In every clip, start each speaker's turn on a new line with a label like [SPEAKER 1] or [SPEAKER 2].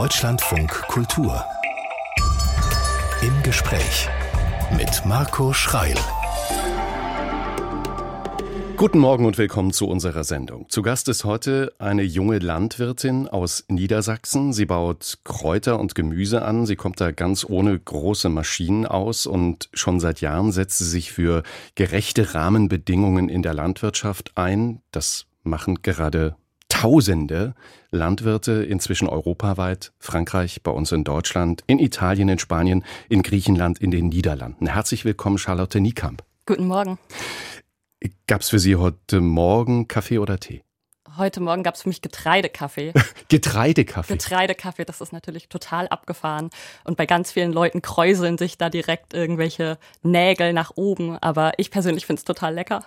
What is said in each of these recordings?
[SPEAKER 1] Deutschlandfunk Kultur. Im Gespräch mit Marco Schreil.
[SPEAKER 2] Guten Morgen und willkommen zu unserer Sendung. Zu Gast ist heute eine junge Landwirtin aus Niedersachsen. Sie baut Kräuter und Gemüse an. Sie kommt da ganz ohne große Maschinen aus und schon seit Jahren setzt sie sich für gerechte Rahmenbedingungen in der Landwirtschaft ein. Das machen gerade Tausende Landwirte inzwischen europaweit, Frankreich, bei uns in Deutschland, in Italien, in Spanien, in Griechenland, in den Niederlanden. Herzlich willkommen, Charlotte Niekamp.
[SPEAKER 3] Guten Morgen.
[SPEAKER 2] Gab es für Sie heute Morgen Kaffee oder Tee?
[SPEAKER 3] Heute Morgen gab es für mich Getreidekaffee.
[SPEAKER 2] Getreidekaffee?
[SPEAKER 3] Getreidekaffee, das ist natürlich total abgefahren. Und bei ganz vielen Leuten kräuseln sich da direkt irgendwelche Nägel nach oben. Aber ich persönlich finde es total lecker.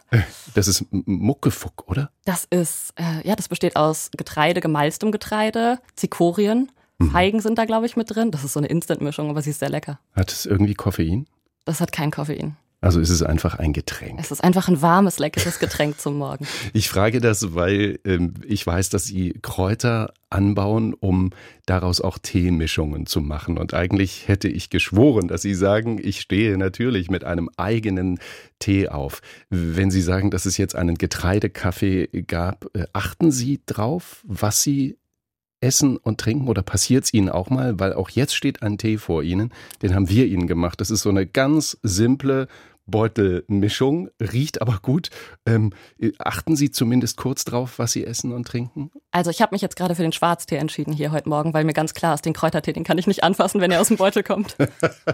[SPEAKER 2] Das ist Muckefuck, oder?
[SPEAKER 3] Das ist, äh, ja, das besteht aus Getreide, gemalztem Getreide, Zikorien. Mhm. Feigen sind da, glaube ich, mit drin. Das ist so eine Instant-Mischung, aber sie ist sehr lecker.
[SPEAKER 2] Hat es irgendwie Koffein?
[SPEAKER 3] Das hat kein Koffein.
[SPEAKER 2] Also ist es einfach ein Getränk.
[SPEAKER 3] Es ist einfach ein warmes, leckeres Getränk zum Morgen.
[SPEAKER 2] Ich frage das, weil ähm, ich weiß, dass Sie Kräuter anbauen, um daraus auch Teemischungen zu machen. Und eigentlich hätte ich geschworen, dass Sie sagen, ich stehe natürlich mit einem eigenen Tee auf. Wenn Sie sagen, dass es jetzt einen Getreidekaffee gab, äh, achten Sie drauf, was Sie essen und trinken oder passiert es Ihnen auch mal? Weil auch jetzt steht ein Tee vor Ihnen, den haben wir Ihnen gemacht. Das ist so eine ganz simple Beutelmischung, riecht aber gut. Ähm, achten Sie zumindest kurz drauf, was Sie essen und trinken?
[SPEAKER 3] Also ich habe mich jetzt gerade für den Schwarztee entschieden hier heute Morgen, weil mir ganz klar ist, den Kräutertee, den kann ich nicht anfassen, wenn er aus dem Beutel kommt.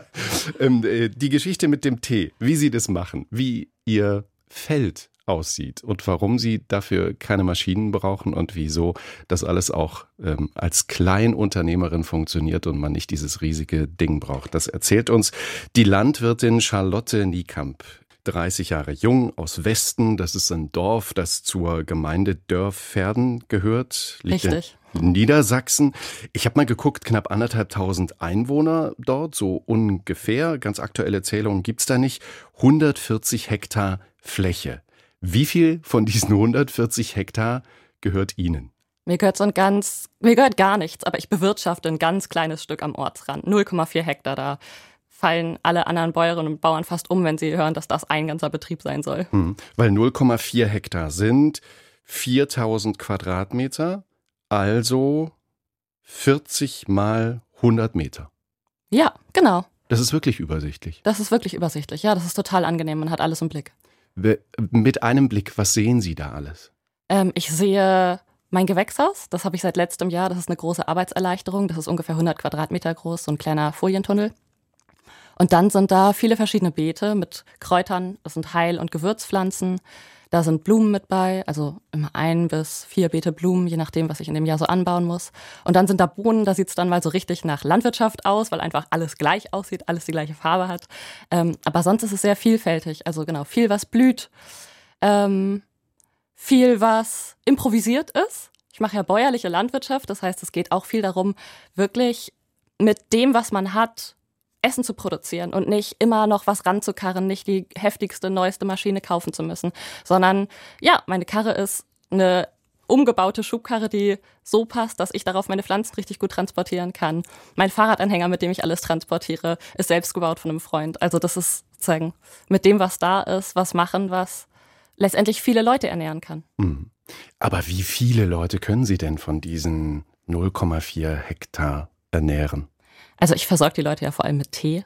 [SPEAKER 2] ähm, äh, die Geschichte mit dem Tee, wie Sie das machen, wie Ihr Feld aussieht und warum sie dafür keine Maschinen brauchen und wieso das alles auch ähm, als Kleinunternehmerin funktioniert und man nicht dieses riesige Ding braucht. Das erzählt uns die Landwirtin Charlotte Niekamp. 30 Jahre jung aus Westen. Das ist ein Dorf, das zur Gemeinde Dörfverden gehört.
[SPEAKER 3] Liegt Richtig.
[SPEAKER 2] In Niedersachsen. Ich habe mal geguckt, knapp anderthalbtausend Einwohner dort, so ungefähr. Ganz aktuelle Zählungen gibt's da nicht. 140 Hektar Fläche. Wie viel von diesen 140 Hektar gehört Ihnen?
[SPEAKER 3] Mir gehört so ein ganz, mir gehört gar nichts, aber ich bewirtschafte ein ganz kleines Stück am Ortsrand. 0,4 Hektar. Da fallen alle anderen Bäuerinnen und Bauern fast um, wenn sie hören, dass das ein ganzer Betrieb sein soll.
[SPEAKER 2] Hm, weil 0,4 Hektar sind 4000 Quadratmeter, also 40 mal 100 Meter.
[SPEAKER 3] Ja, genau.
[SPEAKER 2] Das ist wirklich übersichtlich.
[SPEAKER 3] Das ist wirklich übersichtlich. Ja, das ist total angenehm. Man hat alles im Blick.
[SPEAKER 2] Mit einem Blick, was sehen Sie da alles?
[SPEAKER 3] Ähm, ich sehe mein Gewächshaus. Das habe ich seit letztem Jahr. Das ist eine große Arbeitserleichterung. Das ist ungefähr 100 Quadratmeter groß, so ein kleiner Folientunnel. Und dann sind da viele verschiedene Beete mit Kräutern. Das sind Heil- und Gewürzpflanzen. Da sind Blumen mit bei, also immer ein bis vier Beete Blumen, je nachdem, was ich in dem Jahr so anbauen muss. Und dann sind da Bohnen, da sieht es dann mal so richtig nach Landwirtschaft aus, weil einfach alles gleich aussieht, alles die gleiche Farbe hat. Ähm, aber sonst ist es sehr vielfältig. Also genau, viel, was blüht, ähm, viel, was improvisiert ist. Ich mache ja bäuerliche Landwirtschaft, das heißt, es geht auch viel darum, wirklich mit dem, was man hat, Essen zu produzieren und nicht immer noch was ranzukarren, nicht die heftigste, neueste Maschine kaufen zu müssen, sondern ja, meine Karre ist eine umgebaute Schubkarre, die so passt, dass ich darauf meine Pflanzen richtig gut transportieren kann. Mein Fahrradanhänger, mit dem ich alles transportiere, ist selbst gebaut von einem Freund. Also das ist sozusagen mit dem, was da ist, was machen, was letztendlich viele Leute ernähren kann.
[SPEAKER 2] Mhm. Aber wie viele Leute können Sie denn von diesen 0,4 Hektar ernähren?
[SPEAKER 3] Also ich versorge die Leute ja vor allem mit Tee,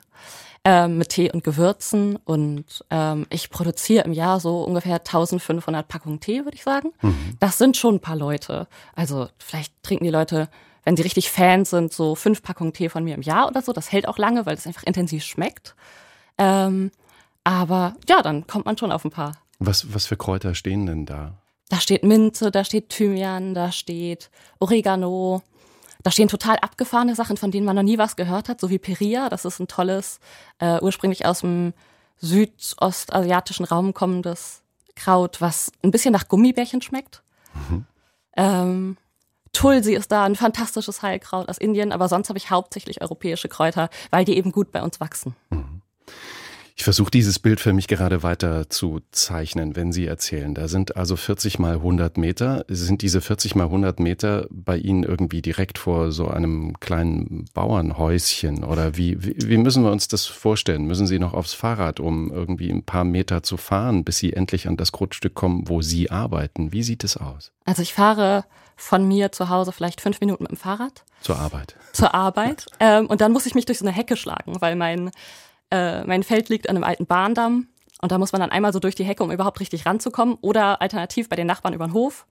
[SPEAKER 3] ähm, mit Tee und Gewürzen und ähm, ich produziere im Jahr so ungefähr 1500 Packungen Tee, würde ich sagen. Mhm. Das sind schon ein paar Leute. Also vielleicht trinken die Leute, wenn sie richtig Fans sind, so fünf Packungen Tee von mir im Jahr oder so. Das hält auch lange, weil es einfach intensiv schmeckt. Ähm, aber ja, dann kommt man schon auf ein paar.
[SPEAKER 2] Was, was für Kräuter stehen denn da?
[SPEAKER 3] Da steht Minze, da steht Thymian, da steht Oregano, da stehen total abgefahrene Sachen, von denen man noch nie was gehört hat, so wie Peria. Das ist ein tolles, äh, ursprünglich aus dem südostasiatischen Raum kommendes Kraut, was ein bisschen nach Gummibärchen schmeckt. Mhm. Ähm, Tulsi ist da ein fantastisches Heilkraut aus Indien, aber sonst habe ich hauptsächlich europäische Kräuter, weil die eben gut bei uns wachsen. Mhm.
[SPEAKER 2] Ich versuche dieses Bild für mich gerade weiter zu zeichnen, wenn Sie erzählen. Da sind also 40 mal 100 Meter. Sind diese 40 mal 100 Meter bei Ihnen irgendwie direkt vor so einem kleinen Bauernhäuschen? Oder wie, wie, wie müssen wir uns das vorstellen? Müssen Sie noch aufs Fahrrad, um irgendwie ein paar Meter zu fahren, bis Sie endlich an das Grundstück kommen, wo Sie arbeiten? Wie sieht es aus?
[SPEAKER 3] Also ich fahre von mir zu Hause vielleicht fünf Minuten mit dem Fahrrad.
[SPEAKER 2] Zur Arbeit.
[SPEAKER 3] Zur Arbeit. ähm, und dann muss ich mich durch so eine Hecke schlagen, weil mein äh, mein Feld liegt an einem alten Bahndamm und da muss man dann einmal so durch die Hecke, um überhaupt richtig ranzukommen oder alternativ bei den Nachbarn über den Hof.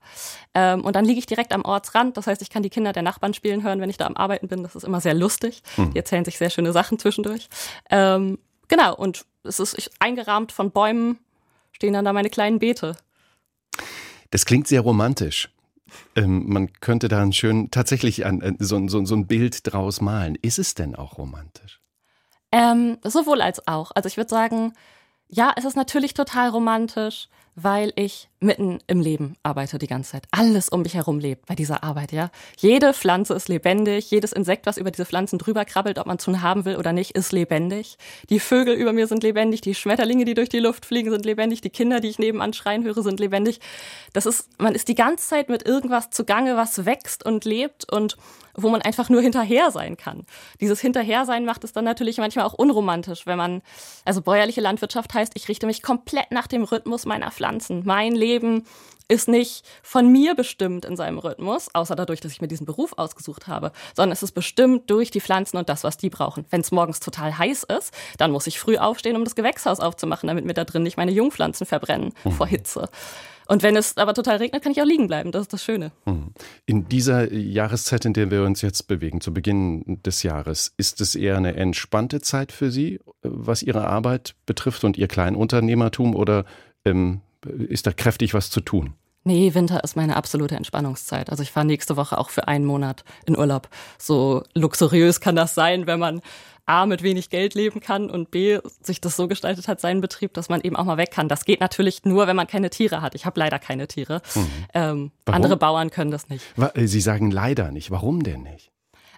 [SPEAKER 3] Ähm, und dann liege ich direkt am Ortsrand. Das heißt, ich kann die Kinder der Nachbarn spielen hören, wenn ich da am Arbeiten bin. Das ist immer sehr lustig. Mhm. Die erzählen sich sehr schöne Sachen zwischendurch. Ähm, genau, und es ist eingerahmt von Bäumen, stehen dann da meine kleinen Beete.
[SPEAKER 2] Das klingt sehr romantisch. Ähm, man könnte da ein schön, tatsächlich ein, so, so, so ein Bild draus malen. Ist es denn auch romantisch?
[SPEAKER 3] Ähm, sowohl als auch. Also ich würde sagen, ja, es ist natürlich total romantisch, weil ich mitten im Leben arbeite die ganze Zeit. Alles um mich herum lebt bei dieser Arbeit, ja. Jede Pflanze ist lebendig, jedes Insekt, was über diese Pflanzen drüber krabbelt, ob man es schon haben will oder nicht, ist lebendig. Die Vögel über mir sind lebendig, die Schmetterlinge, die durch die Luft fliegen, sind lebendig, die Kinder, die ich nebenan schreien höre, sind lebendig. Das ist, man ist die ganze Zeit mit irgendwas zugange, was wächst und lebt und wo man einfach nur hinterher sein kann. Dieses Hinterhersein macht es dann natürlich manchmal auch unromantisch, wenn man, also bäuerliche Landwirtschaft heißt, ich richte mich komplett nach dem Rhythmus meiner Pflanzen. Mein Leben ist nicht von mir bestimmt in seinem Rhythmus, außer dadurch, dass ich mir diesen Beruf ausgesucht habe, sondern es ist bestimmt durch die Pflanzen und das, was die brauchen. Wenn es morgens total heiß ist, dann muss ich früh aufstehen, um das Gewächshaus aufzumachen, damit mir da drin nicht meine Jungpflanzen verbrennen mhm. vor Hitze. Und wenn es aber total regnet, kann ich auch liegen bleiben. Das ist das Schöne.
[SPEAKER 2] Hm. In dieser Jahreszeit, in der wir uns jetzt bewegen, zu Beginn des Jahres, ist es eher eine entspannte Zeit für Sie, was Ihre Arbeit betrifft und Ihr Kleinunternehmertum oder ähm, ist da kräftig was zu tun?
[SPEAKER 3] Nee, Winter ist meine absolute Entspannungszeit. Also ich fahre nächste Woche auch für einen Monat in Urlaub. So luxuriös kann das sein, wenn man A, mit wenig Geld leben kann und B, sich das so gestaltet hat, seinen Betrieb, dass man eben auch mal weg kann. Das geht natürlich nur, wenn man keine Tiere hat. Ich habe leider keine Tiere. Mhm. Ähm, andere Bauern können das nicht.
[SPEAKER 2] Äh, Sie sagen leider nicht. Warum denn nicht?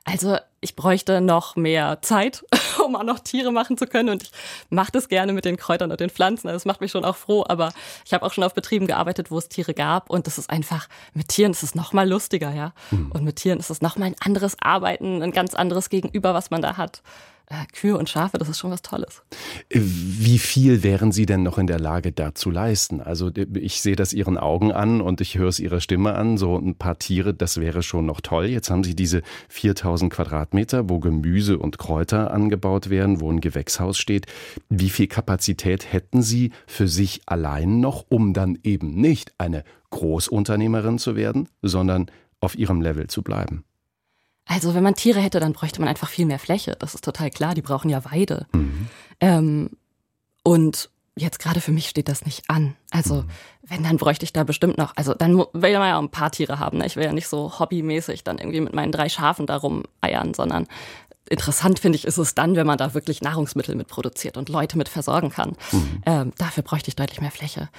[SPEAKER 3] Also ich bräuchte noch mehr Zeit, um auch noch Tiere machen zu können. Und ich mache das gerne mit den Kräutern und den Pflanzen. Also das macht mich schon auch froh. Aber ich habe auch schon auf Betrieben gearbeitet, wo es Tiere gab. Und das ist einfach, mit Tieren ist es noch mal lustiger, ja. Mhm. Und mit Tieren ist es noch mal ein anderes Arbeiten, ein ganz anderes Gegenüber, was man da hat Kühe und Schafe, das ist schon was Tolles.
[SPEAKER 2] Wie viel wären Sie denn noch in der Lage, da zu leisten? Also ich sehe das Ihren Augen an und ich höre es Ihrer Stimme an. So ein paar Tiere, das wäre schon noch toll. Jetzt haben Sie diese 4000 Quadratmeter, wo Gemüse und Kräuter angebaut werden, wo ein Gewächshaus steht. Wie viel Kapazität hätten Sie für sich allein noch, um dann eben nicht eine Großunternehmerin zu werden, sondern auf Ihrem Level zu bleiben?
[SPEAKER 3] Also wenn man Tiere hätte, dann bräuchte man einfach viel mehr Fläche. Das ist total klar. Die brauchen ja Weide. Mhm. Ähm, und jetzt gerade für mich steht das nicht an. Also wenn, dann bräuchte ich da bestimmt noch, also dann will man ja auch ein paar Tiere haben. Ne? Ich will ja nicht so hobbymäßig dann irgendwie mit meinen drei Schafen darum eiern, sondern interessant finde ich ist es dann, wenn man da wirklich Nahrungsmittel mit produziert und Leute mit versorgen kann. Mhm. Ähm, dafür bräuchte ich deutlich mehr Fläche.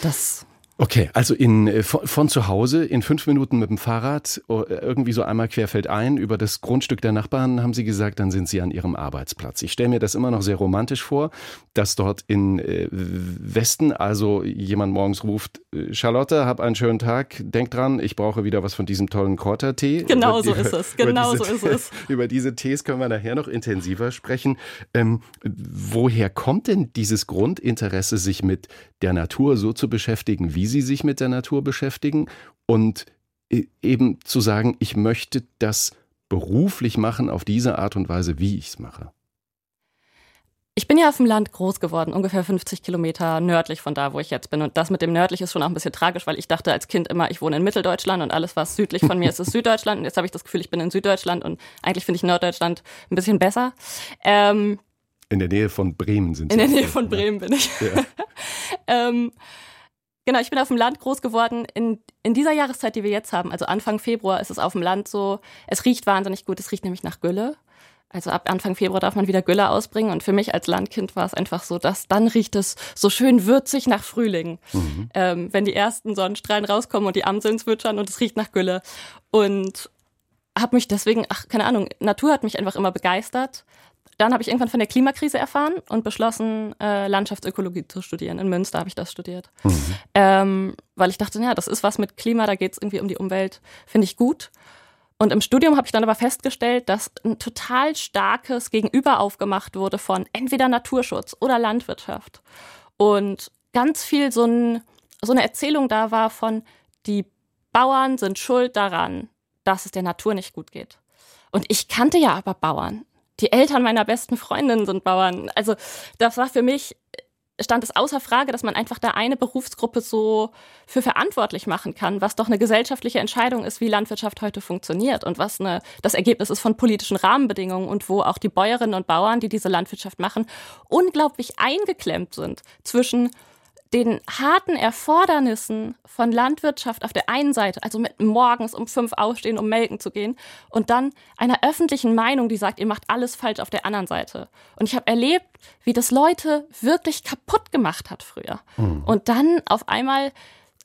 [SPEAKER 3] Das
[SPEAKER 2] Okay, also in, äh, von, von, zu Hause in fünf Minuten mit dem Fahrrad oh, irgendwie so einmal querfeldein über das Grundstück der Nachbarn, haben Sie gesagt, dann sind Sie an Ihrem Arbeitsplatz. Ich stelle mir das immer noch sehr romantisch vor, dass dort in äh, Westen also jemand morgens ruft, äh, Charlotte, hab einen schönen Tag, denk dran, ich brauche wieder was von diesem tollen Kräutertee.
[SPEAKER 3] Genau so ist es, genau so ist es.
[SPEAKER 2] Über diese Tees können wir nachher noch intensiver sprechen. Ähm, woher kommt denn dieses Grundinteresse, sich mit der Natur so zu beschäftigen, wie Sie sich mit der Natur beschäftigen und e, eben zu sagen, ich möchte das beruflich machen auf diese Art und Weise, wie ich es mache?
[SPEAKER 3] Ich bin ja auf dem Land groß geworden, ungefähr 50 Kilometer nördlich von da, wo ich jetzt bin. Und das mit dem nördlich ist schon auch ein bisschen tragisch, weil ich dachte als Kind immer, ich wohne in Mitteldeutschland und alles, was südlich von mir ist, ist Süddeutschland. Und jetzt habe ich das Gefühl, ich bin in Süddeutschland und eigentlich finde ich Norddeutschland ein bisschen besser. Ähm,
[SPEAKER 2] in der Nähe von Bremen sind Sie.
[SPEAKER 3] In der Nähe von Bremen bin ich. Ja. ähm, genau, ich bin auf dem Land groß geworden. In, in dieser Jahreszeit, die wir jetzt haben, also Anfang Februar, ist es auf dem Land so, es riecht wahnsinnig gut. Es riecht nämlich nach Gülle. Also ab Anfang Februar darf man wieder Gülle ausbringen. Und für mich als Landkind war es einfach so, dass dann riecht es so schön würzig nach Frühling. Mhm. Ähm, wenn die ersten Sonnenstrahlen rauskommen und die Amseln zwitschern und es riecht nach Gülle. Und habe mich deswegen, ach, keine Ahnung, Natur hat mich einfach immer begeistert dann habe ich irgendwann von der Klimakrise erfahren und beschlossen, äh, Landschaftsökologie zu studieren. In Münster habe ich das studiert. Mhm. Ähm, weil ich dachte, ja, das ist was mit Klima, da geht es irgendwie um die Umwelt, finde ich gut. Und im Studium habe ich dann aber festgestellt, dass ein total starkes Gegenüber aufgemacht wurde von entweder Naturschutz oder Landwirtschaft. Und ganz viel so, ein, so eine Erzählung da war von, die Bauern sind schuld daran, dass es der Natur nicht gut geht. Und ich kannte ja aber Bauern. Die Eltern meiner besten Freundin sind Bauern. Also das war für mich stand es außer Frage, dass man einfach da eine Berufsgruppe so für verantwortlich machen kann, was doch eine gesellschaftliche Entscheidung ist, wie Landwirtschaft heute funktioniert und was eine, das Ergebnis ist von politischen Rahmenbedingungen und wo auch die Bäuerinnen und Bauern, die diese Landwirtschaft machen, unglaublich eingeklemmt sind zwischen den harten Erfordernissen von Landwirtschaft auf der einen Seite, also mit morgens um fünf aufstehen, um melken zu gehen, und dann einer öffentlichen Meinung, die sagt, ihr macht alles falsch auf der anderen Seite. Und ich habe erlebt, wie das Leute wirklich kaputt gemacht hat früher. Mhm. Und dann auf einmal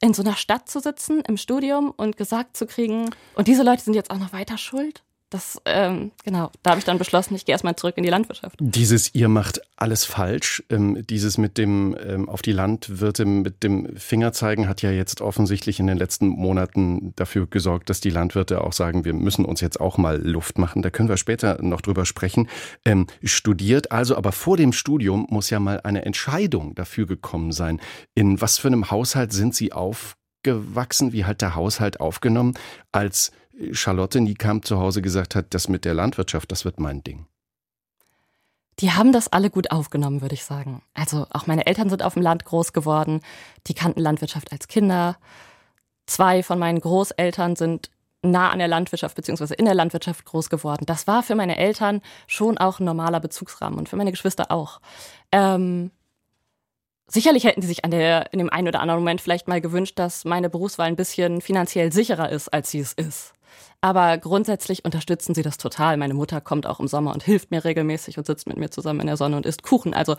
[SPEAKER 3] in so einer Stadt zu sitzen im Studium und gesagt zu kriegen, und diese Leute sind jetzt auch noch weiter schuld das, ähm, genau, da habe ich dann beschlossen, ich gehe erstmal zurück in die Landwirtschaft.
[SPEAKER 2] Dieses ihr macht alles falsch, ähm, dieses mit dem ähm, auf die Landwirte mit dem Finger zeigen, hat ja jetzt offensichtlich in den letzten Monaten dafür gesorgt, dass die Landwirte auch sagen, wir müssen uns jetzt auch mal Luft machen. Da können wir später noch drüber sprechen. Ähm, studiert also, aber vor dem Studium muss ja mal eine Entscheidung dafür gekommen sein. In was für einem Haushalt sind Sie aufgewachsen? Wie hat der Haushalt aufgenommen, als Charlotte Niekamp zu Hause gesagt hat, das mit der Landwirtschaft, das wird mein Ding?
[SPEAKER 3] Die haben das alle gut aufgenommen, würde ich sagen. Also auch meine Eltern sind auf dem Land groß geworden. Die kannten Landwirtschaft als Kinder. Zwei von meinen Großeltern sind nah an der Landwirtschaft bzw. in der Landwirtschaft groß geworden. Das war für meine Eltern schon auch ein normaler Bezugsrahmen und für meine Geschwister auch. Ähm, sicherlich hätten sie sich an der, in dem einen oder anderen Moment vielleicht mal gewünscht, dass meine Berufswahl ein bisschen finanziell sicherer ist, als sie es ist. Aber grundsätzlich unterstützen sie das total. Meine Mutter kommt auch im Sommer und hilft mir regelmäßig und sitzt mit mir zusammen in der Sonne und isst Kuchen. Also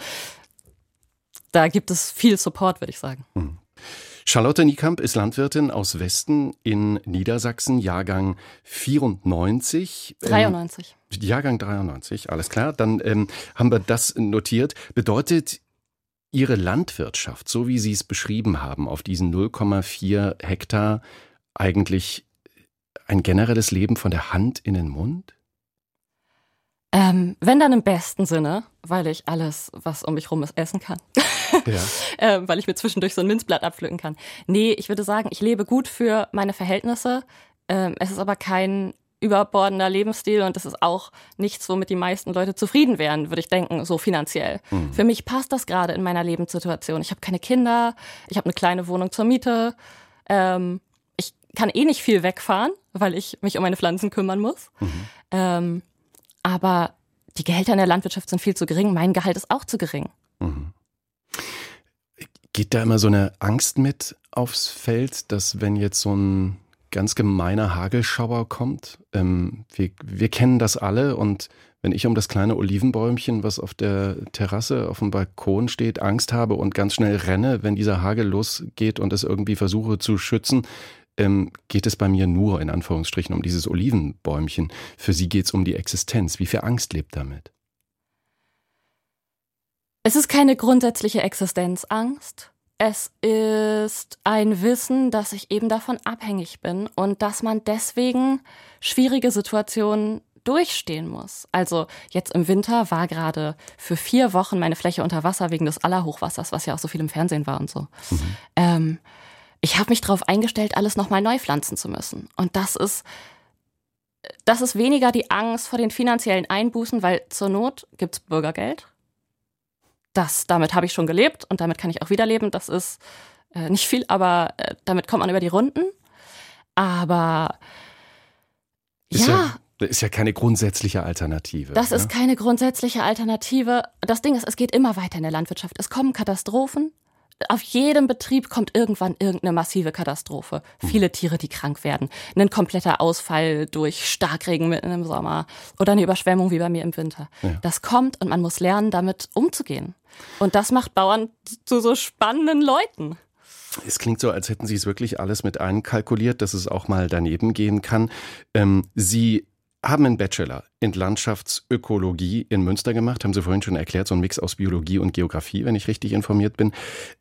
[SPEAKER 3] da gibt es viel Support, würde ich sagen. Mhm.
[SPEAKER 2] Charlotte Niekamp ist Landwirtin aus Westen in Niedersachsen, Jahrgang 94.
[SPEAKER 3] 93.
[SPEAKER 2] Ähm, Jahrgang 93, alles klar. Dann ähm, haben wir das notiert. Bedeutet Ihre Landwirtschaft, so wie Sie es beschrieben haben, auf diesen 0,4 Hektar eigentlich ein generelles Leben von der Hand in den Mund?
[SPEAKER 3] Ähm, wenn dann im besten Sinne, weil ich alles, was um mich rum ist, essen kann. Ja. ähm, weil ich mir zwischendurch so ein Minzblatt abpflücken kann. Nee, ich würde sagen, ich lebe gut für meine Verhältnisse. Ähm, es ist aber kein überbordender Lebensstil und das ist auch nichts, womit die meisten Leute zufrieden wären, würde ich denken, so finanziell. Mhm. Für mich passt das gerade in meiner Lebenssituation. Ich habe keine Kinder, ich habe eine kleine Wohnung zur Miete. Ähm, kann eh nicht viel wegfahren, weil ich mich um meine Pflanzen kümmern muss. Mhm. Ähm, aber die Gehälter in der Landwirtschaft sind viel zu gering. Mein Gehalt ist auch zu gering. Mhm.
[SPEAKER 2] Geht da immer so eine Angst mit aufs Feld, dass wenn jetzt so ein ganz gemeiner Hagelschauer kommt, ähm, wir, wir kennen das alle und wenn ich um das kleine Olivenbäumchen, was auf der Terrasse auf dem Balkon steht, Angst habe und ganz schnell renne, wenn dieser Hagel losgeht und es irgendwie versuche zu schützen, ähm, geht es bei mir nur in Anführungsstrichen um dieses Olivenbäumchen. Für sie geht es um die Existenz. Wie viel Angst lebt damit?
[SPEAKER 3] Es ist keine grundsätzliche Existenzangst. Es ist ein Wissen, dass ich eben davon abhängig bin und dass man deswegen schwierige Situationen durchstehen muss. Also jetzt im Winter war gerade für vier Wochen meine Fläche unter Wasser wegen des Allerhochwassers, was ja auch so viel im Fernsehen war und so. Mhm. Ähm, ich habe mich darauf eingestellt, alles nochmal neu pflanzen zu müssen. Und das ist, das ist weniger die Angst vor den finanziellen Einbußen, weil zur Not gibt's Bürgergeld. Das, damit habe ich schon gelebt und damit kann ich auch wieder leben. Das ist äh, nicht viel, aber äh, damit kommt man über die Runden. Aber
[SPEAKER 2] ist ja, ja das ist ja keine grundsätzliche Alternative.
[SPEAKER 3] Das ne? ist keine grundsätzliche Alternative. Das Ding ist, es geht immer weiter in der Landwirtschaft. Es kommen Katastrophen, auf jedem Betrieb kommt irgendwann irgendeine massive Katastrophe. Hm. Viele Tiere, die krank werden. Ein kompletter Ausfall durch Starkregen mitten im Sommer oder eine Überschwemmung wie bei mir im Winter. Ja. Das kommt und man muss lernen, damit umzugehen. Und das macht Bauern zu so spannenden Leuten.
[SPEAKER 2] Es klingt so, als hätten Sie es wirklich alles mit einkalkuliert, dass es auch mal daneben gehen kann. Ähm, Sie haben einen Bachelor in Landschaftsökologie in Münster gemacht, haben Sie vorhin schon erklärt, so ein Mix aus Biologie und Geografie, wenn ich richtig informiert bin.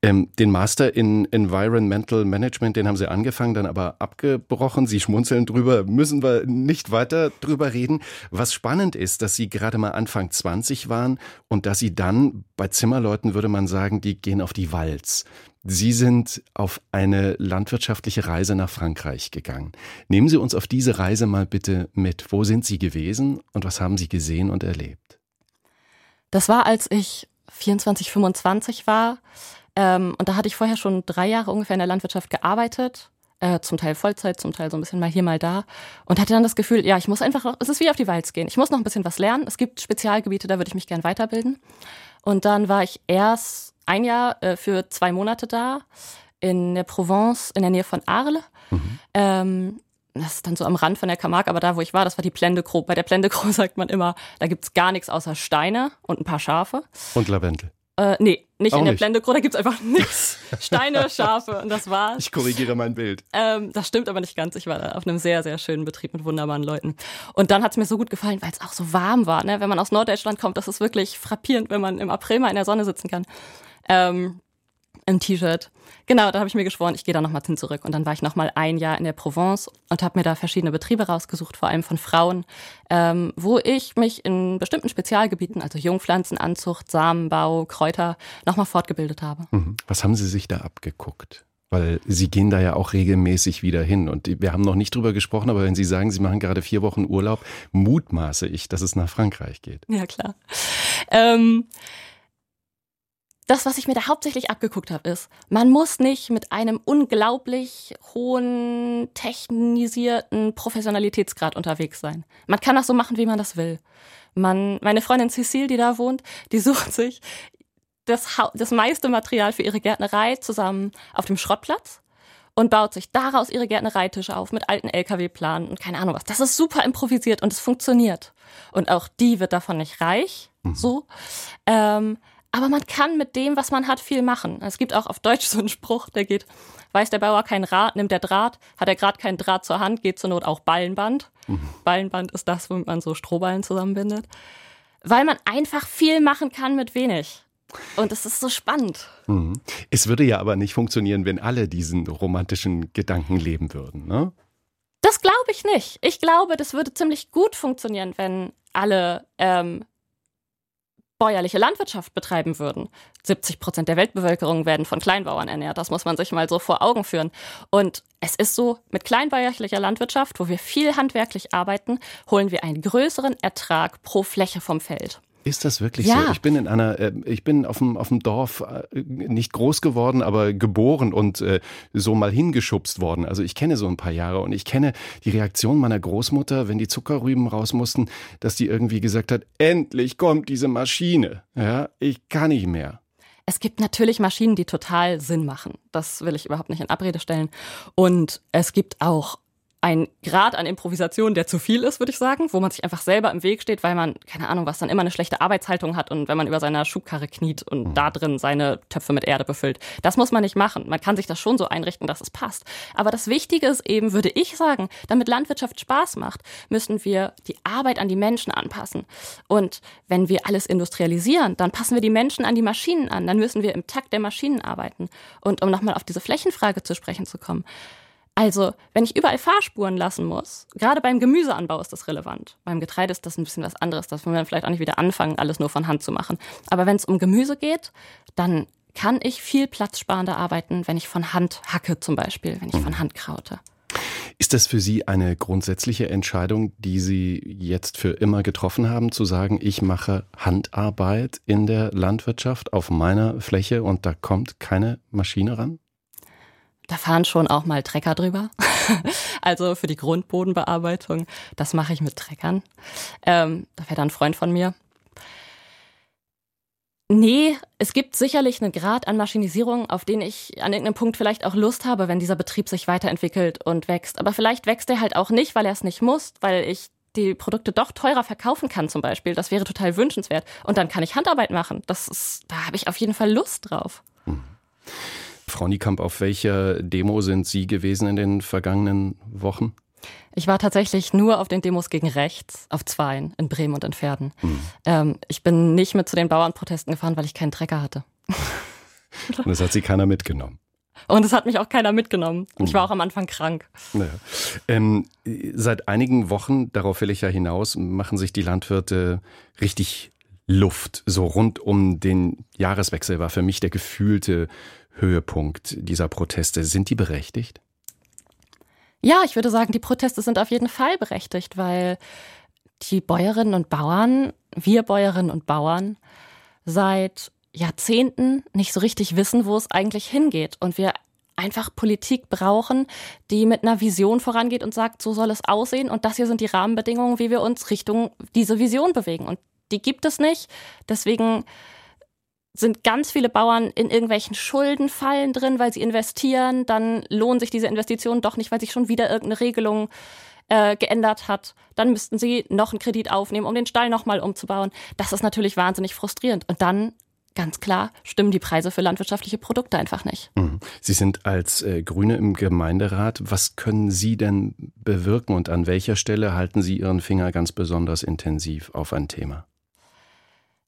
[SPEAKER 2] Ähm, den Master in Environmental Management, den haben Sie angefangen, dann aber abgebrochen. Sie schmunzeln drüber, müssen wir nicht weiter drüber reden. Was spannend ist, dass Sie gerade mal Anfang 20 waren und dass Sie dann, bei Zimmerleuten würde man sagen, die gehen auf die Walz. Sie sind auf eine landwirtschaftliche Reise nach Frankreich gegangen. Nehmen Sie uns auf diese Reise mal bitte mit. Wo sind Sie gewesen und was haben Sie gesehen und erlebt?
[SPEAKER 3] Das war, als ich 24, 25 war. Ähm, und da hatte ich vorher schon drei Jahre ungefähr in der Landwirtschaft gearbeitet. Äh, zum Teil Vollzeit, zum Teil so ein bisschen mal hier, mal da. Und hatte dann das Gefühl, ja, ich muss einfach, es ist wie auf die Walz gehen. Ich muss noch ein bisschen was lernen. Es gibt Spezialgebiete, da würde ich mich gern weiterbilden. Und dann war ich erst ein Jahr äh, für zwei Monate da in der Provence in der Nähe von Arles. Mhm. Ähm, das ist dann so am Rand von der Camargue, aber da, wo ich war, das war die Plendekro. Bei der Plendekro sagt man immer, da gibt es gar nichts außer Steine und ein paar Schafe.
[SPEAKER 2] Und Lavendel.
[SPEAKER 3] Äh, nee, nicht Auch in der nicht. Da gibt es einfach nichts. Steine, Schafe und das war's.
[SPEAKER 2] Ich korrigiere mein Bild.
[SPEAKER 3] Ähm, das stimmt aber nicht ganz. Ich war da auf einem sehr, sehr schönen Betrieb mit wunderbaren Leuten. Und dann hat es mir so gut gefallen, weil es auch so warm war. Ne? Wenn man aus Norddeutschland kommt, das ist wirklich frappierend, wenn man im April mal in der Sonne sitzen kann ähm, im T-Shirt. Genau, da habe ich mir geschworen, ich gehe da nochmal hin zurück. Und dann war ich nochmal ein Jahr in der Provence und habe mir da verschiedene Betriebe rausgesucht, vor allem von Frauen, ähm, wo ich mich in bestimmten Spezialgebieten, also Jungpflanzenanzucht, Samenbau, Kräuter, nochmal fortgebildet habe.
[SPEAKER 2] Mhm. Was haben Sie sich da abgeguckt? Weil Sie gehen da ja auch regelmäßig wieder hin. Und wir haben noch nicht drüber gesprochen, aber wenn Sie sagen, Sie machen gerade vier Wochen Urlaub, mutmaße ich, dass es nach Frankreich geht.
[SPEAKER 3] Ja, klar. Ähm, das, was ich mir da hauptsächlich abgeguckt habe, ist, man muss nicht mit einem unglaublich hohen, technisierten Professionalitätsgrad unterwegs sein. Man kann das so machen, wie man das will. Man, meine Freundin Cecile, die da wohnt, die sucht sich das, das meiste Material für ihre Gärtnerei zusammen auf dem Schrottplatz und baut sich daraus ihre Gärtnereitische auf mit alten LKW-Planen und keine Ahnung was. Das ist super improvisiert und es funktioniert. Und auch die wird davon nicht reich, mhm. so. Ähm, aber man kann mit dem, was man hat, viel machen. Es gibt auch auf Deutsch so einen Spruch, der geht, weiß der Bauer kein Rad, nimmt der Draht, hat er gerade keinen Draht zur Hand, geht zur Not auch Ballenband. Mhm. Ballenband ist das, womit man so Strohballen zusammenbindet. Weil man einfach viel machen kann mit wenig. Und es ist so spannend.
[SPEAKER 2] Mhm. Es würde ja aber nicht funktionieren, wenn alle diesen romantischen Gedanken leben würden, ne?
[SPEAKER 3] Das glaube ich nicht. Ich glaube, das würde ziemlich gut funktionieren, wenn alle ähm, bäuerliche Landwirtschaft betreiben würden. 70 Prozent der Weltbevölkerung werden von Kleinbauern ernährt. Das muss man sich mal so vor Augen führen. Und es ist so, mit kleinbäuerlicher Landwirtschaft, wo wir viel handwerklich arbeiten, holen wir einen größeren Ertrag pro Fläche vom Feld.
[SPEAKER 2] Ist das wirklich ja. so? Ich bin in einer, äh, ich bin auf dem, auf dem Dorf äh, nicht groß geworden, aber geboren und äh, so mal hingeschubst worden. Also ich kenne so ein paar Jahre und ich kenne die Reaktion meiner Großmutter, wenn die Zuckerrüben raus mussten, dass die irgendwie gesagt hat, endlich kommt diese Maschine. Ja, ich kann nicht mehr.
[SPEAKER 3] Es gibt natürlich Maschinen, die total Sinn machen. Das will ich überhaupt nicht in Abrede stellen. Und es gibt auch ein Grad an Improvisation, der zu viel ist, würde ich sagen, wo man sich einfach selber im Weg steht, weil man, keine Ahnung, was dann immer eine schlechte Arbeitshaltung hat und wenn man über seiner Schubkarre kniet und mhm. da drin seine Töpfe mit Erde befüllt. Das muss man nicht machen. Man kann sich das schon so einrichten, dass es passt. Aber das Wichtige ist eben, würde ich sagen, damit Landwirtschaft Spaß macht, müssen wir die Arbeit an die Menschen anpassen. Und wenn wir alles industrialisieren, dann passen wir die Menschen an die Maschinen an. Dann müssen wir im Takt der Maschinen arbeiten. Und um nochmal auf diese Flächenfrage zu sprechen zu kommen, also, wenn ich überall Fahrspuren lassen muss, gerade beim Gemüseanbau ist das relevant. Beim Getreide ist das ein bisschen was anderes. Das wollen wir vielleicht auch nicht wieder anfangen, alles nur von Hand zu machen. Aber wenn es um Gemüse geht, dann kann ich viel platzsparender arbeiten, wenn ich von Hand hacke zum Beispiel, wenn ich von Hand kraute.
[SPEAKER 2] Ist das für Sie eine grundsätzliche Entscheidung, die Sie jetzt für immer getroffen haben, zu sagen, ich mache Handarbeit in der Landwirtschaft auf meiner Fläche und da kommt keine Maschine ran?
[SPEAKER 3] Da fahren schon auch mal Trecker drüber. also für die Grundbodenbearbeitung. Das mache ich mit Treckern. Ähm, da fährt ein Freund von mir. Nee, es gibt sicherlich einen Grad an Maschinisierung, auf den ich an irgendeinem Punkt vielleicht auch Lust habe, wenn dieser Betrieb sich weiterentwickelt und wächst. Aber vielleicht wächst er halt auch nicht, weil er es nicht muss, weil ich die Produkte doch teurer verkaufen kann zum Beispiel. Das wäre total wünschenswert. Und dann kann ich Handarbeit machen. Das ist, da habe ich auf jeden Fall Lust drauf. Mhm.
[SPEAKER 2] Frau Niekamp, auf welcher Demo sind Sie gewesen in den vergangenen Wochen?
[SPEAKER 3] Ich war tatsächlich nur auf den Demos gegen rechts, auf Zweien, in Bremen und in Pferden. Mhm. Ähm, ich bin nicht mit zu den Bauernprotesten gefahren, weil ich keinen Trecker hatte.
[SPEAKER 2] und das hat sie keiner mitgenommen.
[SPEAKER 3] Und es hat mich auch keiner mitgenommen. Ich war mhm. auch am Anfang krank.
[SPEAKER 2] Naja. Ähm, seit einigen Wochen, darauf will ich ja hinaus, machen sich die Landwirte richtig Luft. So rund um den Jahreswechsel war für mich der gefühlte Höhepunkt dieser Proteste. Sind die berechtigt?
[SPEAKER 3] Ja, ich würde sagen, die Proteste sind auf jeden Fall berechtigt, weil die Bäuerinnen und Bauern, wir Bäuerinnen und Bauern, seit Jahrzehnten nicht so richtig wissen, wo es eigentlich hingeht. Und wir einfach Politik brauchen, die mit einer Vision vorangeht und sagt, so soll es aussehen und das hier sind die Rahmenbedingungen, wie wir uns Richtung diese Vision bewegen. Und die gibt es nicht. Deswegen sind ganz viele Bauern in irgendwelchen Schuldenfallen drin, weil sie investieren. Dann lohnen sich diese Investitionen doch nicht, weil sich schon wieder irgendeine Regelung äh, geändert hat. Dann müssten sie noch einen Kredit aufnehmen, um den Stall nochmal umzubauen. Das ist natürlich wahnsinnig frustrierend. Und dann ganz klar stimmen die Preise für landwirtschaftliche Produkte einfach nicht.
[SPEAKER 2] Mhm. Sie sind als äh, Grüne im Gemeinderat. Was können Sie denn bewirken und an welcher Stelle halten Sie Ihren Finger ganz besonders intensiv auf ein Thema?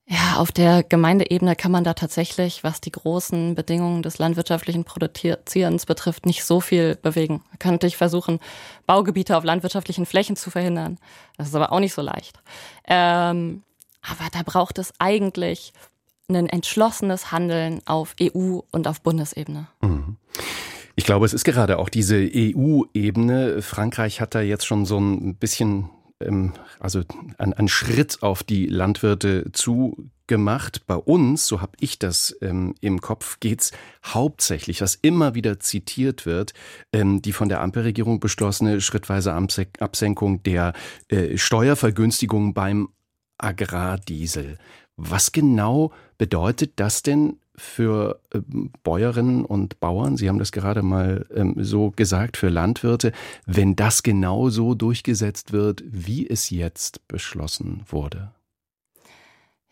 [SPEAKER 3] Ja, auf der Gemeindeebene kann man da tatsächlich, was die großen Bedingungen des landwirtschaftlichen Produzierens betrifft, nicht so viel bewegen. Man könnte ich versuchen, Baugebiete auf landwirtschaftlichen Flächen zu verhindern. Das ist aber auch nicht so leicht. Ähm, aber da braucht es eigentlich ein entschlossenes Handeln auf EU- und auf Bundesebene. Mhm.
[SPEAKER 2] Ich glaube, es ist gerade auch diese EU-Ebene. Frankreich hat da jetzt schon so ein bisschen ähm, also einen Schritt auf die Landwirte zugemacht. Bei uns, so habe ich das ähm, im Kopf, geht es hauptsächlich, was immer wieder zitiert wird, ähm, die von der Ampelregierung beschlossene schrittweise Absenkung der äh, Steuervergünstigung beim Agrardiesel. Was genau bedeutet das denn für äh, Bäuerinnen und Bauern, Sie haben das gerade mal ähm, so gesagt, für Landwirte, wenn das genau so durchgesetzt wird, wie es jetzt beschlossen wurde?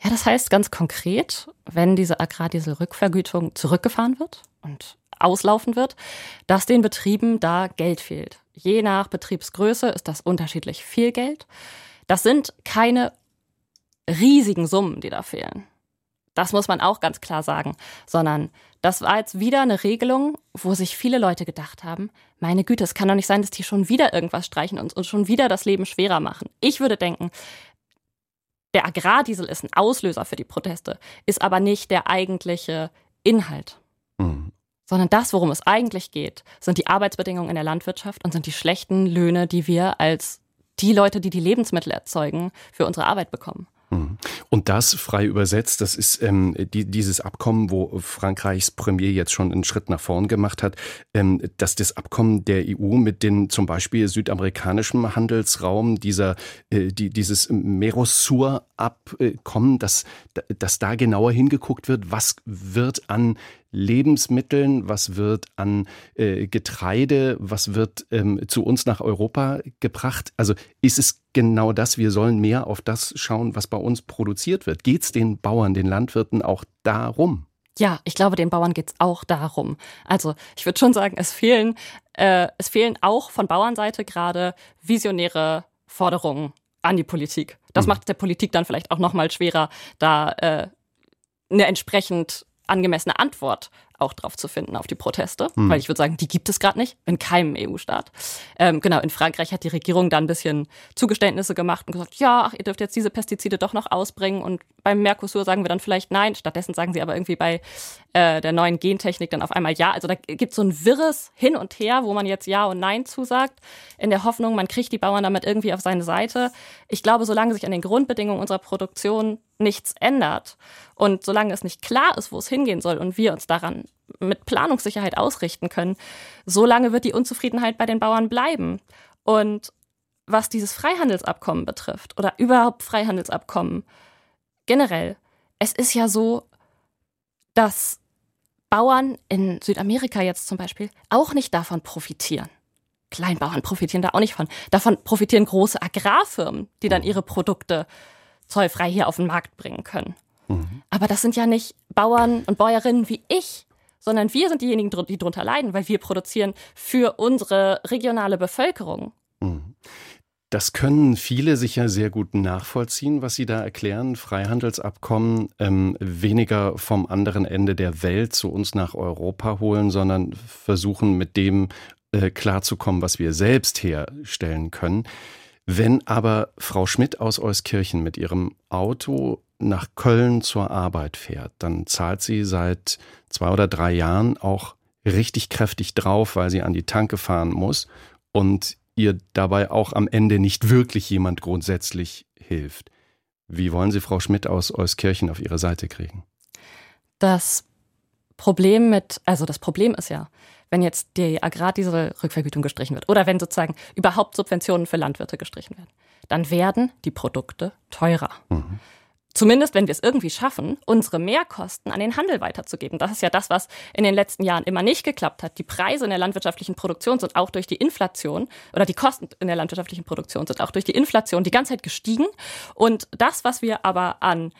[SPEAKER 3] Ja, das heißt ganz konkret, wenn diese Agrardieselrückvergütung zurückgefahren wird und auslaufen wird, dass den Betrieben da Geld fehlt. Je nach Betriebsgröße ist das unterschiedlich viel Geld. Das sind keine riesigen Summen, die da fehlen. Das muss man auch ganz klar sagen, sondern das war jetzt wieder eine Regelung, wo sich viele Leute gedacht haben, meine Güte, es kann doch nicht sein, dass die schon wieder irgendwas streichen und uns schon wieder das Leben schwerer machen. Ich würde denken, der Agrardiesel ist ein Auslöser für die Proteste, ist aber nicht der eigentliche Inhalt. Mhm. Sondern das, worum es eigentlich geht, sind die Arbeitsbedingungen in der Landwirtschaft und sind die schlechten Löhne, die wir als die Leute, die die Lebensmittel erzeugen, für unsere Arbeit bekommen.
[SPEAKER 2] Und das frei übersetzt, das ist ähm, die, dieses Abkommen, wo Frankreichs Premier jetzt schon einen Schritt nach vorn gemacht hat, ähm, dass das Abkommen der EU mit den zum Beispiel südamerikanischen Handelsraum, dieser, äh, die, dieses Mercosur-Abkommen, dass, dass da genauer hingeguckt wird, was wird an Lebensmitteln, was wird an äh, Getreide, was wird ähm, zu uns nach Europa gebracht? Also ist es genau das, wir sollen mehr auf das schauen, was bei uns produziert wird? Geht es den Bauern, den Landwirten auch darum?
[SPEAKER 3] Ja, ich glaube, den Bauern geht es auch darum. Also ich würde schon sagen, es fehlen, äh, es fehlen auch von Bauernseite gerade visionäre Forderungen an die Politik. Das mhm. macht der Politik dann vielleicht auch noch mal schwerer, da äh, eine entsprechend angemessene Antwort auch drauf zu finden auf die Proteste, hm. weil ich würde sagen, die gibt es gerade nicht in keinem EU-Staat. Ähm, genau, in Frankreich hat die Regierung da ein bisschen Zugeständnisse gemacht und gesagt, ja, ach, ihr dürft jetzt diese Pestizide doch noch ausbringen und beim Mercosur sagen wir dann vielleicht nein. Stattdessen sagen sie aber irgendwie bei äh, der neuen Gentechnik dann auf einmal ja. Also da gibt es so ein wirres Hin und Her, wo man jetzt ja und nein zusagt, in der Hoffnung, man kriegt die Bauern damit irgendwie auf seine Seite. Ich glaube, solange sich an den Grundbedingungen unserer Produktion nichts ändert und solange es nicht klar ist, wo es hingehen soll und wir uns daran mit Planungssicherheit ausrichten können, solange wird die Unzufriedenheit bei den Bauern bleiben. Und was dieses Freihandelsabkommen betrifft oder überhaupt Freihandelsabkommen generell, es ist ja so, dass Bauern in Südamerika jetzt zum Beispiel auch nicht davon profitieren. Kleinbauern profitieren da auch nicht von. Davon profitieren große Agrarfirmen, die dann ihre Produkte zollfrei hier auf den Markt bringen können. Mhm. Aber das sind ja nicht Bauern und Bäuerinnen wie ich, sondern wir sind diejenigen, die drunter leiden, weil wir produzieren für unsere regionale Bevölkerung. Mhm.
[SPEAKER 2] Das können viele sicher sehr gut nachvollziehen, was Sie da erklären. Freihandelsabkommen ähm, weniger vom anderen Ende der Welt zu uns nach Europa holen, sondern versuchen mit dem äh, klarzukommen, was wir selbst herstellen können. Wenn aber Frau Schmidt aus Euskirchen mit ihrem Auto nach Köln zur Arbeit fährt, dann zahlt sie seit zwei oder drei Jahren auch richtig kräftig drauf, weil sie an die Tanke fahren muss und ihr dabei auch am Ende nicht wirklich jemand grundsätzlich hilft. Wie wollen Sie Frau Schmidt aus Euskirchen auf Ihre Seite kriegen?
[SPEAKER 3] Das Problem mit, also das Problem ist ja, wenn jetzt die Agrardieselrückvergütung gestrichen wird oder wenn sozusagen überhaupt Subventionen für Landwirte gestrichen werden, dann werden die Produkte teurer. Mhm. Zumindest, wenn wir es irgendwie schaffen, unsere Mehrkosten an den Handel weiterzugeben. Das ist ja das, was in den letzten Jahren immer nicht geklappt hat. Die Preise in der landwirtschaftlichen Produktion sind auch durch die Inflation oder die Kosten in der landwirtschaftlichen Produktion sind auch durch die Inflation die ganze Zeit gestiegen. Und das, was wir aber an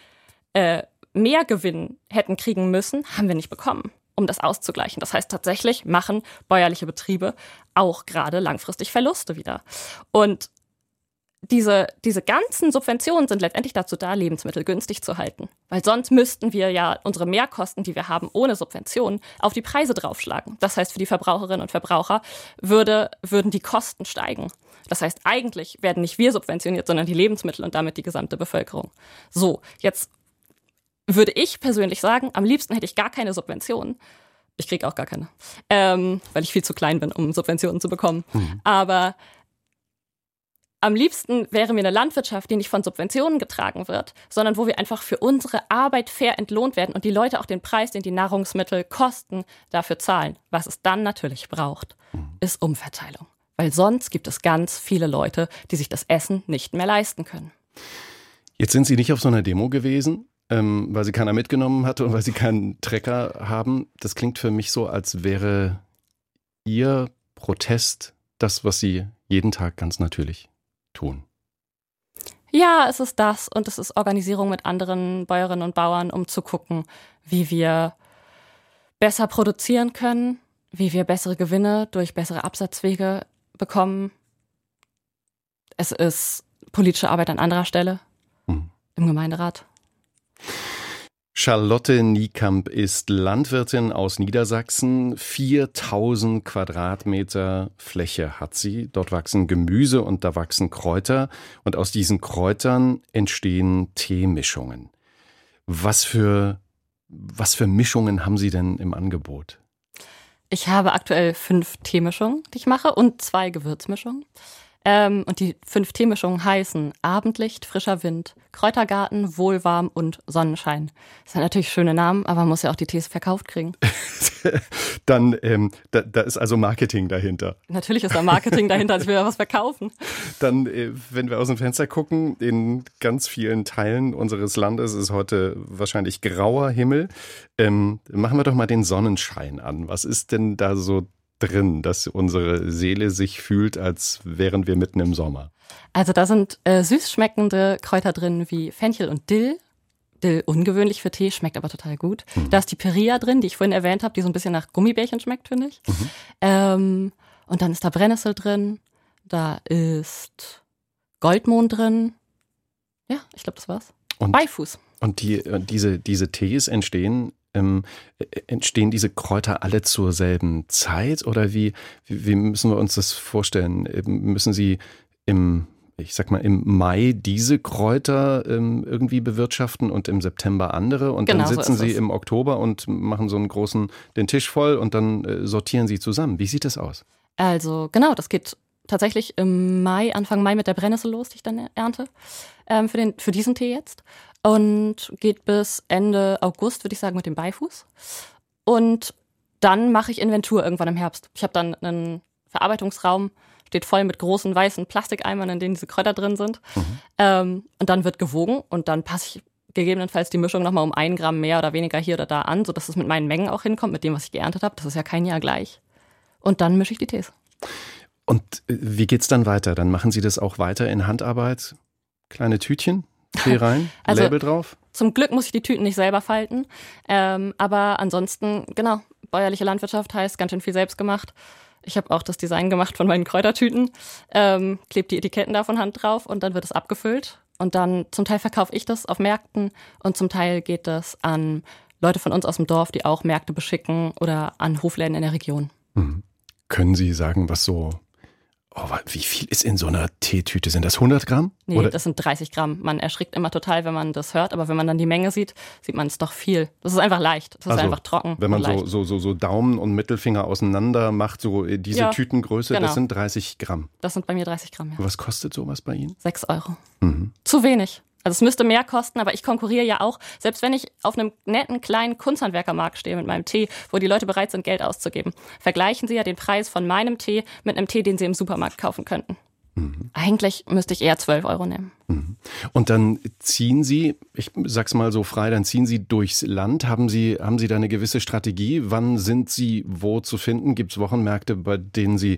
[SPEAKER 3] äh, Mehrgewinn hätten kriegen müssen, haben wir nicht bekommen um das auszugleichen. Das heißt, tatsächlich machen bäuerliche Betriebe auch gerade langfristig Verluste wieder. Und diese, diese ganzen Subventionen sind letztendlich dazu da, Lebensmittel günstig zu halten. Weil sonst müssten wir ja unsere Mehrkosten, die wir haben ohne Subventionen, auf die Preise draufschlagen. Das heißt, für die Verbraucherinnen und Verbraucher würde, würden die Kosten steigen. Das heißt, eigentlich werden nicht wir subventioniert, sondern die Lebensmittel und damit die gesamte Bevölkerung. So, jetzt würde ich persönlich sagen, am liebsten hätte ich gar keine Subventionen. Ich kriege auch gar keine, ähm, weil ich viel zu klein bin, um Subventionen zu bekommen. Mhm. Aber am liebsten wäre mir eine Landwirtschaft, die nicht von Subventionen getragen wird, sondern wo wir einfach für unsere Arbeit fair entlohnt werden und die Leute auch den Preis, den die Nahrungsmittel kosten, dafür zahlen. Was es dann natürlich braucht, ist Umverteilung. Weil sonst gibt es ganz viele Leute, die sich das Essen nicht mehr leisten können.
[SPEAKER 2] Jetzt sind Sie nicht auf so einer Demo gewesen, ähm, weil Sie keiner mitgenommen hatte und weil Sie keinen Trecker haben. Das klingt für mich so, als wäre Ihr Protest das, was Sie jeden Tag ganz natürlich tun?
[SPEAKER 3] Ja, es ist das und es ist Organisierung mit anderen Bäuerinnen und Bauern, um zu gucken, wie wir besser produzieren können, wie wir bessere Gewinne durch bessere Absatzwege bekommen. Es ist politische Arbeit an anderer Stelle mhm. im Gemeinderat.
[SPEAKER 2] Charlotte Niekamp ist Landwirtin aus Niedersachsen. 4000 Quadratmeter Fläche hat sie. Dort wachsen Gemüse und da wachsen Kräuter. Und aus diesen Kräutern entstehen Teemischungen. Was für, was für Mischungen haben Sie denn im Angebot?
[SPEAKER 3] Ich habe aktuell fünf Teemischungen, die ich mache und zwei Gewürzmischungen. Ähm, und die fünf Teemischungen heißen Abendlicht, frischer Wind, Kräutergarten, Wohlwarm und Sonnenschein. Das sind natürlich schöne Namen, aber man muss ja auch die Tees verkauft kriegen.
[SPEAKER 2] Dann, ähm, da, da, ist also Marketing dahinter.
[SPEAKER 3] Natürlich ist da Marketing dahinter, als wir ja was verkaufen.
[SPEAKER 2] Dann, äh, wenn wir aus dem Fenster gucken, in ganz vielen Teilen unseres Landes ist heute wahrscheinlich grauer Himmel. Ähm, machen wir doch mal den Sonnenschein an. Was ist denn da so drin, dass unsere Seele sich fühlt, als wären wir mitten im Sommer?
[SPEAKER 3] Also da sind äh, süß schmeckende Kräuter drin wie Fenchel und Dill. Dill ungewöhnlich für Tee, schmeckt aber total gut. Mhm. Da ist die Peria drin, die ich vorhin erwähnt habe, die so ein bisschen nach Gummibärchen schmeckt, finde ich. Mhm. Ähm, und dann ist da Brennnessel drin. Da ist Goldmohn drin. Ja, ich glaube, das war's.
[SPEAKER 2] Und, Beifuß. Und die, äh, diese, diese Tees entstehen ähm, äh, entstehen diese Kräuter alle zur selben Zeit oder wie, wie, müssen wir uns das vorstellen? Ähm, müssen sie im ich sag mal, im Mai diese Kräuter ähm, irgendwie bewirtschaften und im September andere und genau, dann sitzen so sie im Oktober und machen so einen großen, den Tisch voll und dann äh, sortieren sie zusammen. Wie sieht das aus?
[SPEAKER 3] Also genau, das geht tatsächlich im Mai, Anfang Mai mit der Brennnessel los, die ich dann ernte, ähm, für, den, für diesen Tee jetzt und geht bis Ende August, würde ich sagen, mit dem Beifuß. Und dann mache ich Inventur irgendwann im Herbst. Ich habe dann einen Verarbeitungsraum, steht voll mit großen weißen Plastikeimern, in denen diese Kräuter drin sind. Mhm. Ähm, und dann wird gewogen und dann passe ich gegebenenfalls die Mischung nochmal um ein Gramm mehr oder weniger hier oder da an, sodass es mit meinen Mengen auch hinkommt, mit dem, was ich geerntet habe. Das ist ja kein Jahr gleich. Und dann mische ich die Tees.
[SPEAKER 2] Und äh, wie geht's dann weiter? Dann machen Sie das auch weiter in Handarbeit? Kleine Tütchen? Tee rein, also, Label drauf?
[SPEAKER 3] Zum Glück muss ich die Tüten nicht selber falten. Ähm, aber ansonsten, genau, bäuerliche Landwirtschaft heißt ganz schön viel selbst gemacht. Ich habe auch das Design gemacht von meinen Kräutertüten, ähm, klebt die Etiketten da von Hand drauf und dann wird es abgefüllt. Und dann zum Teil verkaufe ich das auf Märkten und zum Teil geht das an Leute von uns aus dem Dorf, die auch Märkte beschicken oder an Hofläden in der Region.
[SPEAKER 2] Mhm. Können Sie sagen, was so Oh, wie viel ist in so einer Teetüte? Sind das 100 Gramm?
[SPEAKER 3] Nee, Oder? das sind 30 Gramm. Man erschrickt immer total, wenn man das hört, aber wenn man dann die Menge sieht, sieht man es doch viel. Das ist einfach leicht. Das ist also, einfach trocken.
[SPEAKER 2] Wenn man so, so, so, so Daumen und Mittelfinger auseinander macht, so äh, diese ja, Tütengröße, genau. das sind 30 Gramm.
[SPEAKER 3] Das sind bei mir 30 Gramm, ja.
[SPEAKER 2] Was kostet sowas bei Ihnen?
[SPEAKER 3] 6 Euro. Mhm. Zu wenig. Also es müsste mehr kosten, aber ich konkurriere ja auch, selbst wenn ich auf einem netten kleinen Kunsthandwerkermarkt stehe mit meinem Tee, wo die Leute bereit sind, Geld auszugeben. Vergleichen Sie ja den Preis von meinem Tee mit einem Tee, den Sie im Supermarkt kaufen könnten. Mhm. Eigentlich müsste ich eher 12 Euro nehmen.
[SPEAKER 2] Mhm. Und dann ziehen Sie, ich sag's mal so frei, dann ziehen Sie durchs Land. Haben Sie, haben Sie da eine gewisse Strategie? Wann sind Sie wo zu finden? Gibt es Wochenmärkte, bei denen Sie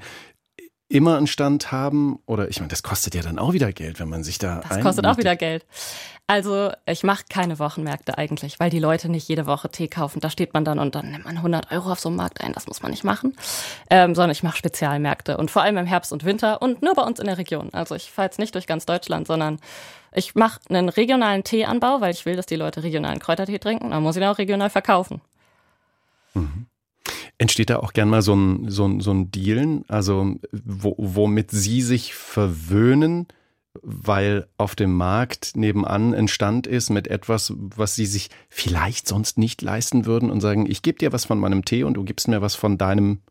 [SPEAKER 2] immer einen Stand haben? Oder ich meine, das kostet ja dann auch wieder Geld, wenn man sich da.
[SPEAKER 3] Das kostet auch wieder Geld. Also ich mache keine Wochenmärkte eigentlich, weil die Leute nicht jede Woche Tee kaufen. Da steht man dann und dann nimmt man 100 Euro auf so einen Markt ein. Das muss man nicht machen. Ähm, sondern ich mache Spezialmärkte und vor allem im Herbst und Winter und nur bei uns in der Region. Also ich fahre jetzt nicht durch ganz Deutschland, sondern ich mache einen regionalen Teeanbau, weil ich will, dass die Leute regionalen Kräutertee trinken. Dann muss ich ihn auch regional verkaufen.
[SPEAKER 2] Mhm. Entsteht da auch gern mal so ein, so ein, so ein Dealen, also wo, womit Sie sich verwöhnen, weil auf dem Markt nebenan ein Stand ist mit etwas, was Sie sich vielleicht sonst nicht leisten würden und sagen, ich gebe dir was von meinem Tee und du gibst mir was von deinem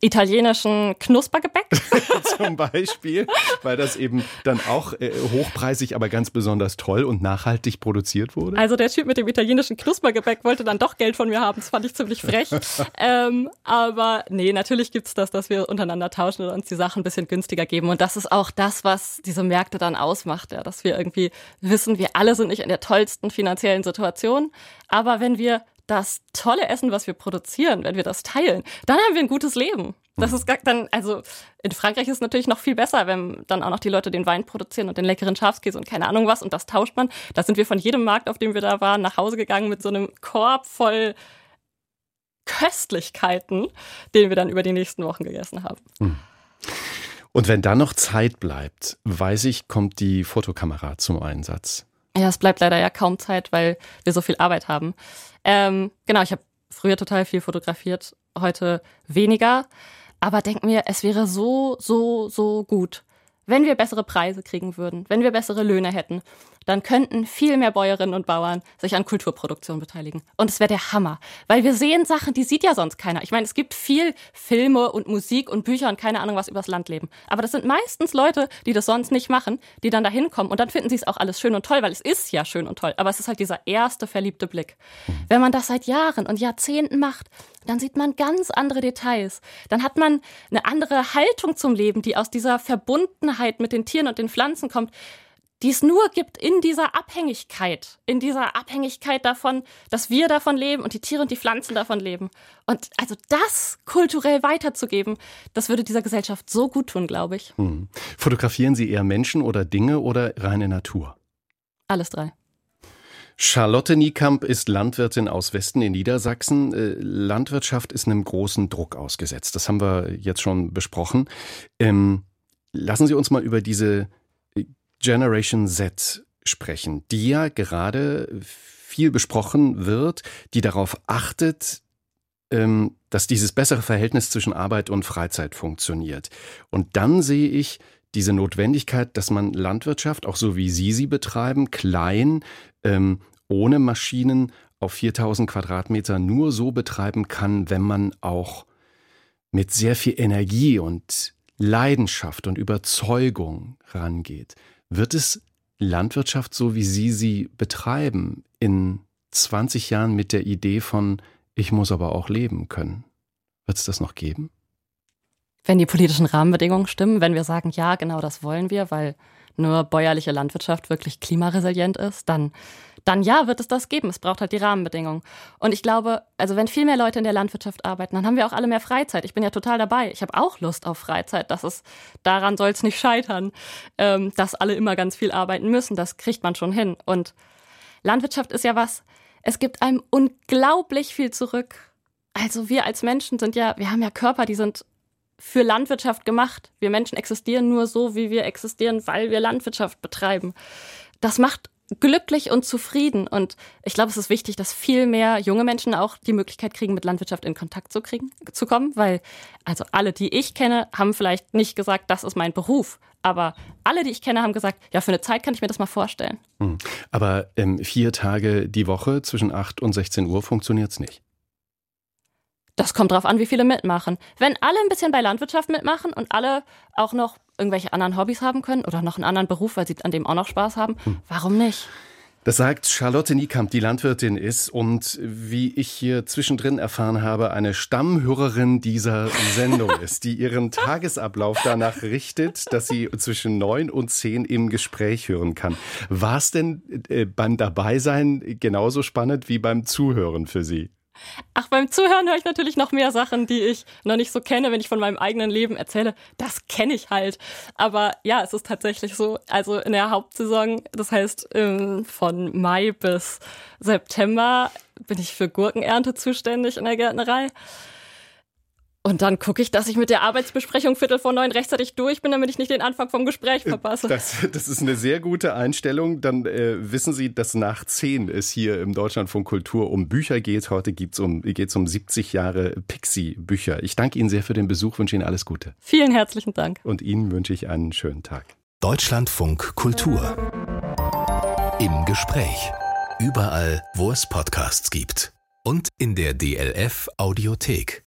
[SPEAKER 3] italienischen Knuspergebäck.
[SPEAKER 2] Zum Beispiel, weil das eben dann auch äh, hochpreisig, aber ganz besonders toll und nachhaltig produziert wurde.
[SPEAKER 3] Also der Typ mit dem italienischen Knuspergebäck wollte dann doch Geld von mir haben. Das fand ich ziemlich frech. ähm, aber nee, natürlich gibt's das, dass wir untereinander tauschen und uns die Sachen ein bisschen günstiger geben. Und das ist auch das, was diese Märkte dann ausmacht, ja, dass wir irgendwie wissen, wir alle sind nicht in der tollsten finanziellen Situation. Aber wenn wir das tolle Essen, was wir produzieren, wenn wir das teilen, dann haben wir ein gutes Leben. Das ist gar, dann, also in Frankreich ist es natürlich noch viel besser, wenn dann auch noch die Leute den Wein produzieren und den leckeren Schafskäse und keine Ahnung was und das tauscht man. Da sind wir von jedem Markt, auf dem wir da waren, nach Hause gegangen mit so einem Korb voll Köstlichkeiten, den wir dann über die nächsten Wochen gegessen haben. Hm.
[SPEAKER 2] Und wenn dann noch Zeit bleibt, weiß ich, kommt die Fotokamera zum Einsatz.
[SPEAKER 3] Ja, es bleibt leider ja kaum Zeit, weil wir so viel Arbeit haben. Ähm, genau, ich habe früher total viel fotografiert, heute weniger. Aber denk mir, es wäre so, so, so gut, wenn wir bessere Preise kriegen würden, wenn wir bessere Löhne hätten, dann könnten viel mehr Bäuerinnen und Bauern sich an Kulturproduktion beteiligen. Und es wäre der Hammer, weil wir sehen Sachen, die sieht ja sonst keiner. Ich meine, es gibt viel Filme und Musik und Bücher und keine Ahnung was übers Land leben. Aber das sind meistens Leute, die das sonst nicht machen, die dann da hinkommen und dann finden sie es auch alles schön und toll, weil es ist ja schön und toll. Aber es ist halt dieser erste verliebte Blick. Wenn man das seit Jahren und Jahrzehnten macht, dann sieht man ganz andere Details. Dann hat man eine andere Haltung zum Leben, die aus dieser Verbundenheit mit den Tieren und den Pflanzen kommt die es nur gibt in dieser Abhängigkeit, in dieser Abhängigkeit davon, dass wir davon leben und die Tiere und die Pflanzen davon leben. Und also das kulturell weiterzugeben, das würde dieser Gesellschaft so gut tun, glaube ich. Hm.
[SPEAKER 2] Fotografieren Sie eher Menschen oder Dinge oder reine Natur?
[SPEAKER 3] Alles drei.
[SPEAKER 2] Charlotte Niekamp ist Landwirtin aus Westen in Niedersachsen. Äh, Landwirtschaft ist einem großen Druck ausgesetzt. Das haben wir jetzt schon besprochen. Ähm, lassen Sie uns mal über diese Generation Z sprechen, die ja gerade viel besprochen wird, die darauf achtet, ähm, dass dieses bessere Verhältnis zwischen Arbeit und Freizeit funktioniert. Und dann sehe ich diese Notwendigkeit, dass man Landwirtschaft, auch so wie Sie sie betreiben, klein, ähm, ohne Maschinen auf 4000 Quadratmeter nur so betreiben kann, wenn man auch mit sehr viel Energie und Leidenschaft und Überzeugung rangeht. Wird es Landwirtschaft, so wie Sie sie betreiben, in 20 Jahren mit der Idee von, ich muss aber auch leben können? Wird es das noch geben?
[SPEAKER 3] Wenn die politischen Rahmenbedingungen stimmen, wenn wir sagen, ja, genau das wollen wir, weil nur bäuerliche Landwirtschaft wirklich klimaresilient ist, dann, dann ja, wird es das geben. Es braucht halt die Rahmenbedingungen. Und ich glaube, also wenn viel mehr Leute in der Landwirtschaft arbeiten, dann haben wir auch alle mehr Freizeit. Ich bin ja total dabei. Ich habe auch Lust auf Freizeit. Das ist, daran soll es nicht scheitern, ähm, dass alle immer ganz viel arbeiten müssen. Das kriegt man schon hin. Und Landwirtschaft ist ja was, es gibt einem unglaublich viel zurück Also wir als Menschen sind ja, wir haben ja Körper, die sind für Landwirtschaft gemacht. Wir Menschen existieren nur so, wie wir existieren, weil wir Landwirtschaft betreiben. Das macht glücklich und zufrieden. Und ich glaube, es ist wichtig, dass viel mehr junge Menschen auch die Möglichkeit kriegen, mit Landwirtschaft in Kontakt zu kriegen, zu kommen, weil also alle, die ich kenne, haben vielleicht nicht gesagt, das ist mein Beruf. Aber alle, die ich kenne, haben gesagt, ja, für eine Zeit kann ich mir das mal vorstellen. Hm.
[SPEAKER 2] Aber ähm, vier Tage die Woche zwischen 8 und 16 Uhr funktioniert es nicht.
[SPEAKER 3] Das kommt drauf an, wie viele mitmachen. Wenn alle ein bisschen bei Landwirtschaft mitmachen und alle auch noch irgendwelche anderen Hobbys haben können oder noch einen anderen Beruf, weil sie an dem auch noch Spaß haben, hm. warum nicht?
[SPEAKER 2] Das sagt Charlotte Niekamp, die Landwirtin ist und wie ich hier zwischendrin erfahren habe, eine Stammhörerin dieser Sendung ist, die ihren Tagesablauf danach richtet, dass sie zwischen neun und zehn im Gespräch hören kann. War es denn äh, beim Dabeisein genauso spannend wie beim Zuhören für Sie?
[SPEAKER 3] Ach, beim Zuhören höre ich natürlich noch mehr Sachen, die ich noch nicht so kenne, wenn ich von meinem eigenen Leben erzähle. Das kenne ich halt. Aber ja, es ist tatsächlich so. Also in der Hauptsaison, das heißt ähm, von Mai bis September, bin ich für Gurkenernte zuständig in der Gärtnerei. Und dann gucke ich, dass ich mit der Arbeitsbesprechung Viertel vor neun rechtzeitig durch bin, damit ich nicht den Anfang vom Gespräch verpasse.
[SPEAKER 2] Das, das ist eine sehr gute Einstellung. Dann äh, wissen Sie, dass nach zehn es hier im Deutschlandfunk Kultur um Bücher geht. Heute geht's um, geht's um 70 Jahre Pixie-Bücher. Ich danke Ihnen sehr für den Besuch, wünsche Ihnen alles Gute.
[SPEAKER 3] Vielen herzlichen Dank.
[SPEAKER 2] Und Ihnen wünsche ich einen schönen Tag.
[SPEAKER 1] Deutschlandfunk Kultur. Im Gespräch. Überall, wo es Podcasts gibt. Und in der DLF Audiothek.